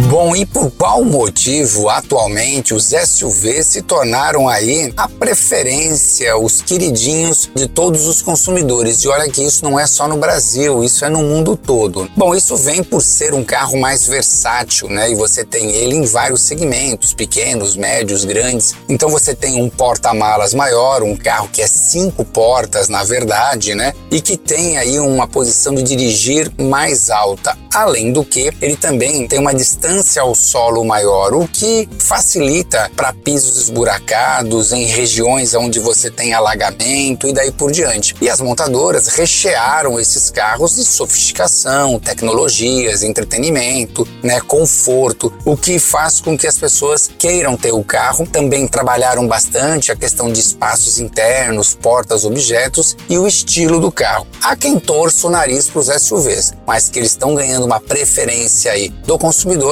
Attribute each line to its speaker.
Speaker 1: Bom, e por qual motivo atualmente os SUVs se tornaram aí a preferência, os queridinhos de todos os consumidores? E olha que isso não é só no Brasil, isso é no mundo todo. Bom, isso vem por ser um carro mais versátil, né? E você tem ele em vários segmentos, pequenos, médios, grandes. Então você tem um porta-malas maior, um carro que é cinco portas, na verdade, né? E que tem aí uma posição de dirigir mais alta. Além do que, ele também tem uma distância ao solo maior, o que facilita para pisos esburacados em regiões onde você tem alagamento e daí por diante. E as montadoras rechearam esses carros de sofisticação, tecnologias, entretenimento, né, conforto, o que faz com que as pessoas queiram ter o carro. Também trabalharam bastante a questão de espaços internos, portas, objetos e o estilo do carro. Há quem torça o nariz para os SUVs, mas que eles estão ganhando uma preferência aí do consumidor,